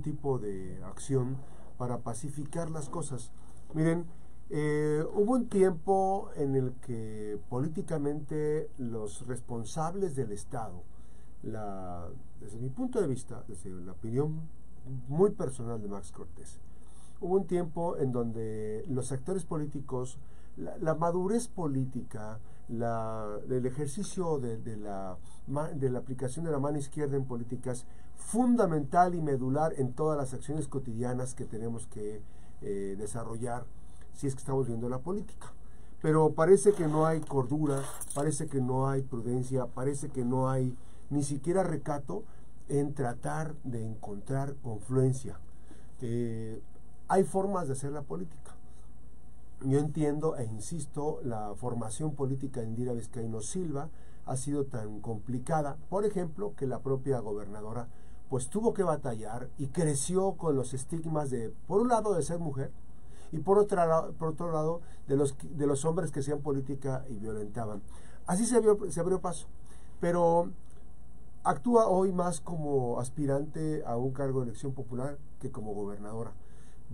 tipo de acción para pacificar las cosas. Miren, eh, hubo un tiempo en el que políticamente los responsables del Estado, la, desde mi punto de vista, desde la opinión muy personal de Max Cortés, hubo un tiempo en donde los actores políticos, la, madurez política, la, el ejercicio de, de, la, de la aplicación de la mano izquierda en políticas, fundamental y medular en todas las acciones cotidianas que tenemos que eh, desarrollar si es que estamos viendo la política. Pero parece que no hay cordura, parece que no hay prudencia, parece que no hay ni siquiera recato en tratar de encontrar confluencia. Eh, hay formas de hacer la política. Yo entiendo e insisto, la formación política de Indira Vizcaíno Silva ha sido tan complicada, por ejemplo, que la propia gobernadora pues tuvo que batallar y creció con los estigmas de, por un lado, de ser mujer, y por otro lado, por otro lado de, los, de los hombres que hacían política y violentaban. Así se abrió, se abrió paso. Pero actúa hoy más como aspirante a un cargo de elección popular que como gobernadora.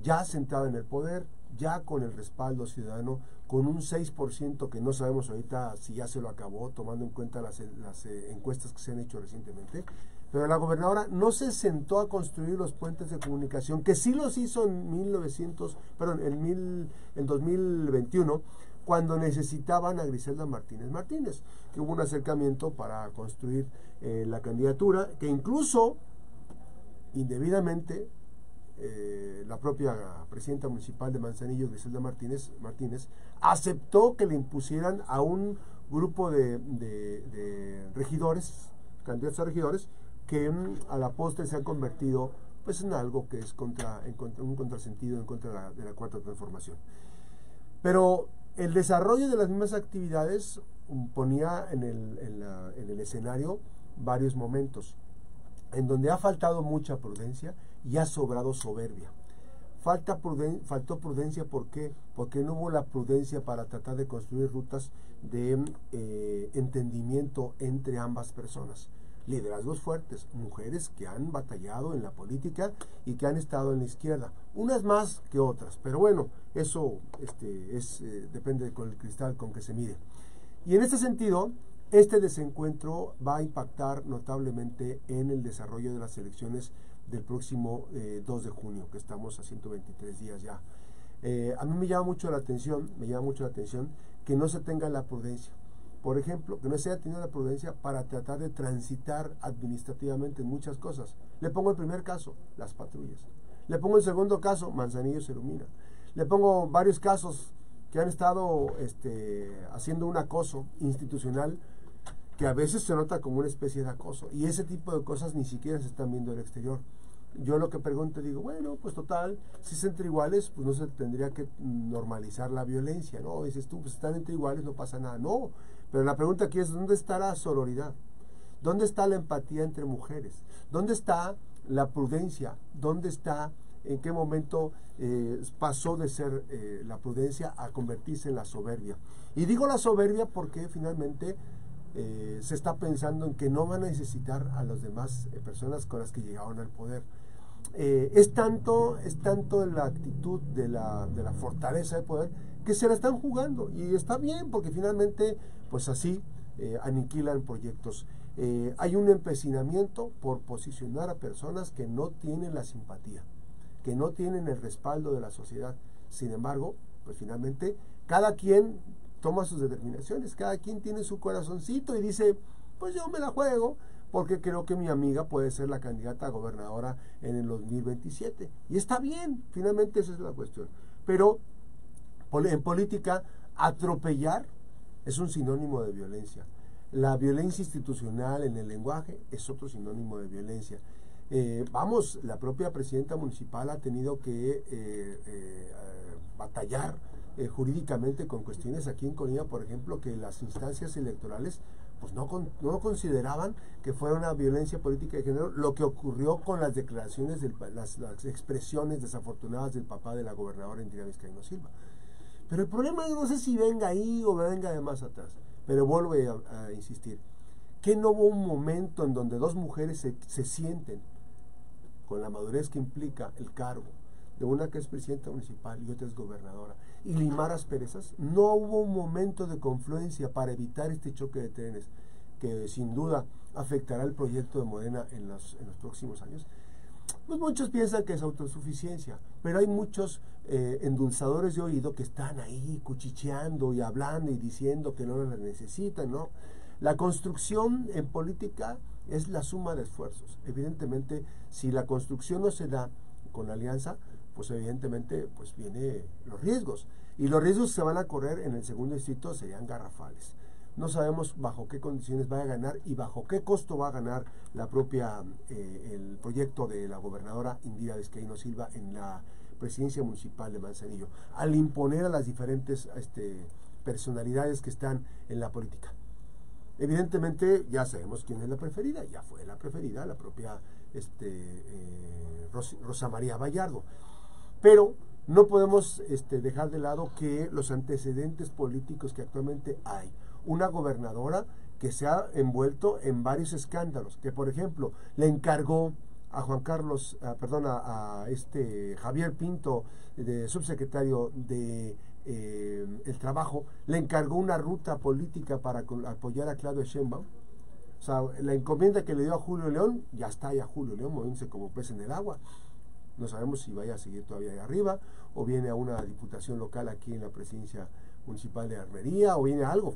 Ya sentada en el poder, ya con el respaldo ciudadano, con un 6% que no sabemos ahorita si ya se lo acabó, tomando en cuenta las, eh, encuestas que se han hecho recientemente, pero la gobernadora no se sentó a construir los puentes de comunicación, que sí los hizo en 1900, perdón, en, mil, en 2021, cuando necesitaban a Griselda Martínez Martínez, que hubo un acercamiento para construir eh, la candidatura, que incluso indebidamente eh, la propia presidenta municipal de Manzanillo, Griselda Martínez, Martínez, aceptó que le impusieran a un grupo de, regidores, candidatos a regidores, que a la postre se han convertido pues en algo que es contra, en un contrasentido en contra de la, cuarta transformación. Pero el desarrollo de las mismas actividades ponía en el, en el escenario varios momentos en donde ha faltado mucha prudencia y ha sobrado soberbia. Falta faltó prudencia, ¿por qué? Porque no hubo la prudencia para tratar de construir rutas de eh, entendimiento entre ambas personas liderazgos fuertes, mujeres que han batallado en la política y que han estado en la izquierda, unas más que otras, pero bueno, eso este, es, eh, depende con el cristal con que se mire. Y en este sentido, este desencuentro va a impactar notablemente en el desarrollo de las elecciones del próximo 2 eh, de junio, que estamos a 123 días ya. Eh, a mí me llama mucho la atención, me llama mucho la atención que no se tenga la prudencia por ejemplo, que no se haya tenido la prudencia para tratar de transitar administrativamente muchas cosas. Le pongo el primer caso, las patrullas. Le pongo el segundo caso, Manzanillo se ilumina. Le pongo varios casos que han estado este, haciendo un acoso institucional que a veces se nota como una especie de acoso. Y ese tipo de cosas ni siquiera se están viendo en el exterior. Yo lo que pregunto digo, bueno, pues total, si es entre iguales, pues no se tendría que normalizar la violencia, ¿no? Dices tú, pues están entre iguales, no pasa nada. No, pero la pregunta aquí es, ¿dónde está la sororidad? ¿Dónde está la empatía entre mujeres? ¿Dónde está la prudencia? ¿Dónde está, en qué momento eh, pasó de ser eh, la prudencia a convertirse en la soberbia? Y digo la soberbia porque finalmente eh, se está pensando en que no van a necesitar a las demás personas con las que llegaron al poder. es tanto, es tanto la actitud de la, de la fortaleza del poder que se la están jugando y está bien porque finalmente pues así eh, aniquilan proyectos. Eh, hay un empecinamiento por posicionar a personas que no tienen la simpatía, que no tienen el respaldo de la sociedad. Sin embargo, pues finalmente cada quien toma sus determinaciones, cada quien tiene su corazoncito y dice, pues yo me la juego porque creo que mi amiga puede ser la candidata a gobernadora en el 2027. Y está bien, finalmente esa es la cuestión. Pero en política, atropellar es un sinónimo de violencia. La violencia institucional en el lenguaje es otro sinónimo de violencia. Eh, vamos, la propia presidenta municipal ha tenido que eh, eh, batallar jurídicamente con cuestiones aquí en Colima, por ejemplo, que las instancias electorales pues no, no consideraban que fuera una violencia política de género lo que ocurrió con las declaraciones, de las, expresiones desafortunadas del papá de la gobernadora Indira Vizcaíno Silva. Pero el problema no sé si venga ahí o venga de más atrás. Pero vuelvo a, insistir. Que no hubo un momento en donde dos mujeres se, sienten con la madurez que implica el cargo de una que es presidenta municipal y otra es gobernadora, y limar asperezas, no hubo un momento de confluencia para evitar este choque de trenes que sin duda afectará el proyecto de Morena en los, próximos años. Pues muchos piensan que es autosuficiencia, pero hay muchos eh, endulzadores de oído que están ahí cuchicheando y hablando y diciendo que no la necesitan, ¿no? La construcción en política es la suma de esfuerzos. Evidentemente, si la construcción no se da con la alianza, pues evidentemente pues viene los riesgos. Y los riesgos que se van a correr en el segundo distrito serían garrafales. No sabemos bajo qué condiciones va a ganar y bajo qué costo va a ganar la propia eh, el proyecto de la gobernadora Indira Vizcaíno Silva en la presidencia municipal de Manzanillo, al imponer a las diferentes este, personalidades que están en la política. Evidentemente ya sabemos quién es la preferida, ya fue la preferida, la propia este, eh, Rosa María Vallardo. Pero no podemos este, dejar de lado que los antecedentes políticos que actualmente hay, una gobernadora que se ha envuelto en varios escándalos, que por ejemplo le encargó a Juan Carlos, perdón, a, este Javier Pinto, de subsecretario de eh, el trabajo, le encargó una ruta política para apoyar a Claudio Sheinbaum. O sea, la encomienda que le dio a Julio León, ya está ya Julio León moviéndose como pez en el agua. No sabemos si vaya a seguir todavía ahí arriba, o viene a una diputación local aquí en la presidencia municipal de Armería, o viene a algo.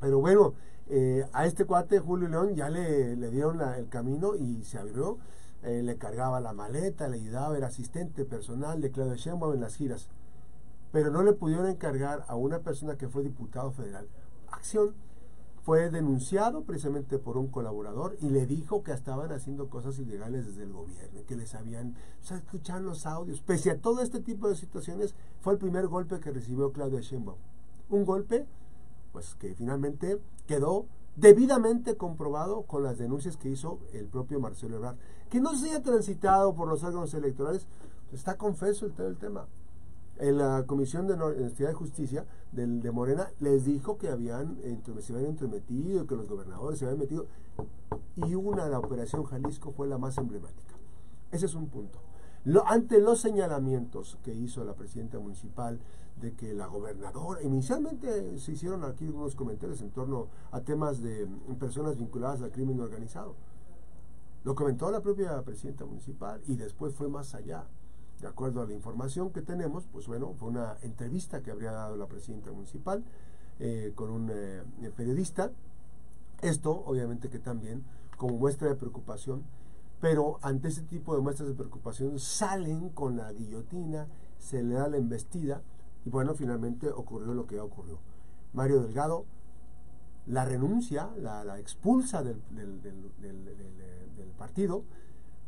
Pero bueno, eh, a este cuate Julio León ya le, dieron el camino y se abrió. Eh, le cargaba la maleta, le ayudaba, era asistente personal de Claudio Sheinbaum en las giras. Pero no le pudieron encargar a una persona que fue diputado federal acción fue denunciado precisamente por un colaborador y le dijo que estaban haciendo cosas ilegales desde el gobierno, que les habían, o sea, los audios. Pese a todo este tipo de situaciones, fue el primer golpe que recibió Claudia Sheinbaum. Un golpe, pues que finalmente quedó debidamente comprobado con las denuncias que hizo el propio Marcelo Ebrard. Que no se haya transitado por los órganos electorales, está confeso el, el tema en la Comisión de Justicia del, de Morena les dijo que habían se habían entremetido, que los gobernadores se habían metido. Y una, la Operación Jalisco fue la más emblemática. Ese es un punto. ante los señalamientos que hizo la presidenta municipal de que la gobernadora, inicialmente se hicieron aquí unos comentarios en torno a temas de personas vinculadas al crimen organizado. Lo comentó la propia presidenta municipal y después fue más allá de acuerdo a la información que tenemos, pues bueno, fue una entrevista que habría dado la presidenta municipal eh, con un eh, periodista. Esto, obviamente, que también como muestra de preocupación, pero ante ese tipo de muestras de preocupación salen con la guillotina, se le da la embestida y bueno, finalmente ocurrió lo que ocurrió. Mario Delgado la renuncia, la, expulsa del, partido,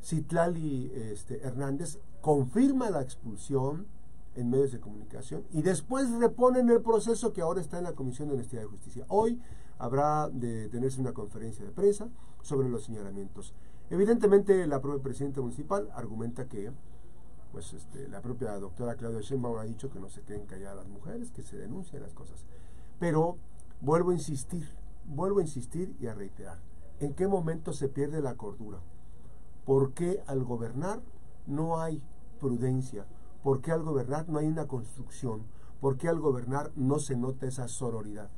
Citlali este, Hernández confirma la expulsión en medios de comunicación y después reponen el proceso que ahora está en la Comisión de Honestidad y Justicia. Hoy habrá de tenerse una conferencia de prensa sobre los señalamientos. Evidentemente la propia presidenta municipal argumenta que pues este, la propia doctora Claudia Sheinbaum ha dicho que no se queden calladas las mujeres, que se denuncien las cosas. Pero vuelvo a insistir, vuelvo a insistir y a reiterar, ¿en qué momento se pierde la cordura? ¿Por qué al gobernar no hay prudencia? ¿Por qué al gobernar no hay una construcción? ¿Por qué al gobernar no se nota esa sororidad?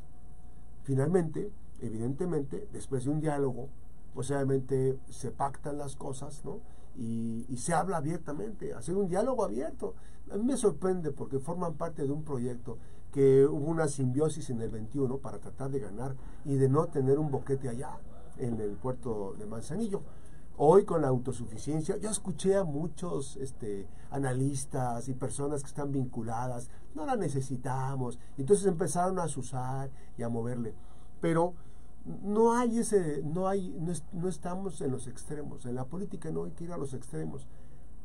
Finalmente, evidentemente, después de un diálogo, pues obviamente se pactan las cosas, ¿no? Y, y, se habla abiertamente, hacer un diálogo abierto. A mí me sorprende porque forman parte de un proyecto que hubo una simbiosis en el 21 para tratar de ganar y de no tener un boquete allá en el puerto de Manzanillo. Hoy con la autosuficiencia, yo escuché a muchos este, analistas y personas que están vinculadas, no la necesitamos, entonces empezaron a usar y a moverle. Pero no hay ese, no hay, no, estamos en los extremos. En la política no hay que ir a los extremos.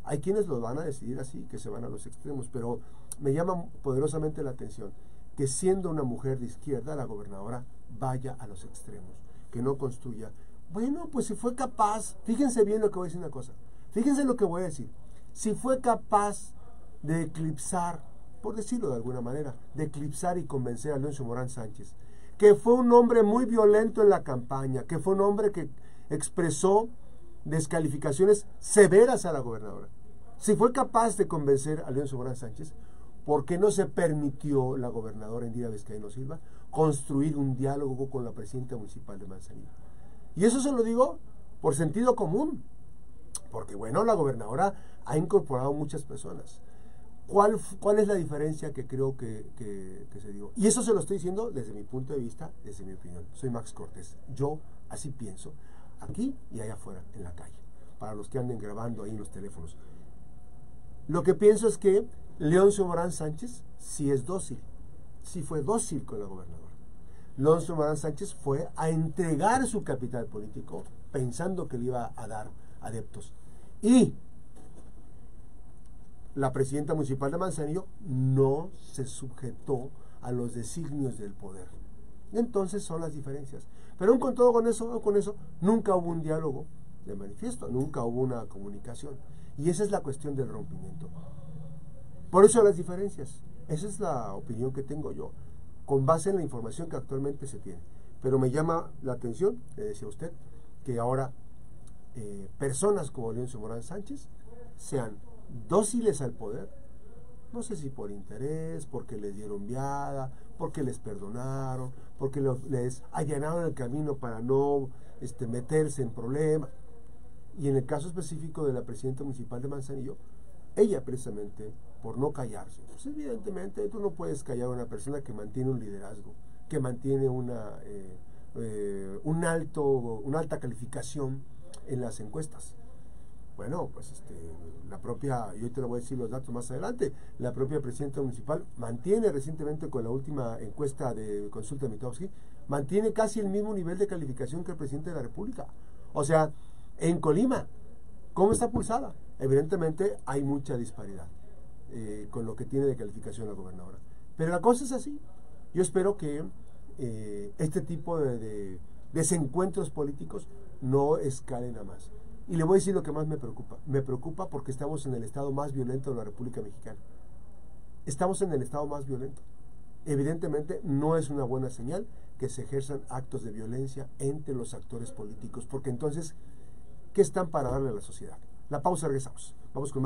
Hay quienes lo van a decidir así, que se van a los extremos, pero me llama poderosamente la atención que siendo una mujer de izquierda, la gobernadora vaya a los extremos, que no construya bueno, pues si fue capaz, fíjense bien lo que voy a decir una cosa, fíjense lo que voy a decir, si fue capaz de eclipsar, por decirlo de alguna manera, de eclipsar y convencer a Alonso Morán Sánchez, que fue un hombre muy violento en la campaña, que fue un hombre que expresó descalificaciones severas a la gobernadora. Si fue capaz de convencer a León Sobrán Sánchez, ¿por qué no se permitió la gobernadora Indira Vizcaíno Silva construir un diálogo con la presidenta municipal de Manzanillo? Y eso se lo digo por sentido común, porque bueno, la gobernadora ha incorporado muchas personas. ¿Cuál, ¿Cuál, es la diferencia que creo que, se dio? Y eso se lo estoy diciendo desde mi punto de vista, desde mi opinión. Soy Max Cortés. Yo así pienso, aquí y allá afuera, en la calle, para los que anden grabando ahí en los teléfonos. Lo que pienso es que Leoncio Morán Sánchez sí es dócil, sí fue dócil con la gobernadora. Leoncio Morán Sánchez fue a entregar su capital político pensando que le iba a dar adeptos. Y la presidenta municipal de Manzanillo no se sujetó a los designios del poder. Entonces son las diferencias. Pero aún con todo con eso, con eso, nunca hubo un diálogo de manifiesto, nunca hubo una comunicación. Y esa es la cuestión del rompimiento. Por eso las diferencias. Esa es la opinión que tengo yo, con base en la información que actualmente se tiene. Pero me llama la atención, le decía usted, que ahora eh, personas como Leoncio Morán Sánchez sean dóciles al poder, no sé si por interés, porque les dieron viada, porque les perdonaron, porque les allanaron el camino para no este, meterse en problemas. Y en el caso específico de la presidenta municipal de Manzanillo, ella precisamente, por no callarse, pues evidentemente tú no puedes callar a una persona que mantiene un liderazgo, que mantiene una, eh, eh, un alto, una alta calificación en las encuestas. Bueno, pues este, la propia, yo te lo voy a decir los datos más adelante, la propia presidenta municipal mantiene recientemente con la última encuesta de consulta de Mitowski, mantiene casi el mismo nivel de calificación que el presidente de la República. O sea, en Colima, ¿cómo está pulsada? Evidentemente hay mucha disparidad eh, con lo que tiene de calificación la gobernadora. Pero la cosa es así. Yo espero que eh, este tipo de, de desencuentros políticos no escalen a más. Y le voy a decir lo que más me preocupa. Me preocupa porque estamos en el estado más violento de la República Mexicana. Estamos en el estado más violento. Evidentemente no es una buena señal que se ejerzan actos de violencia entre los actores políticos, porque entonces, ¿qué están para darle a la sociedad? La pausa, regresamos. Vamos con más.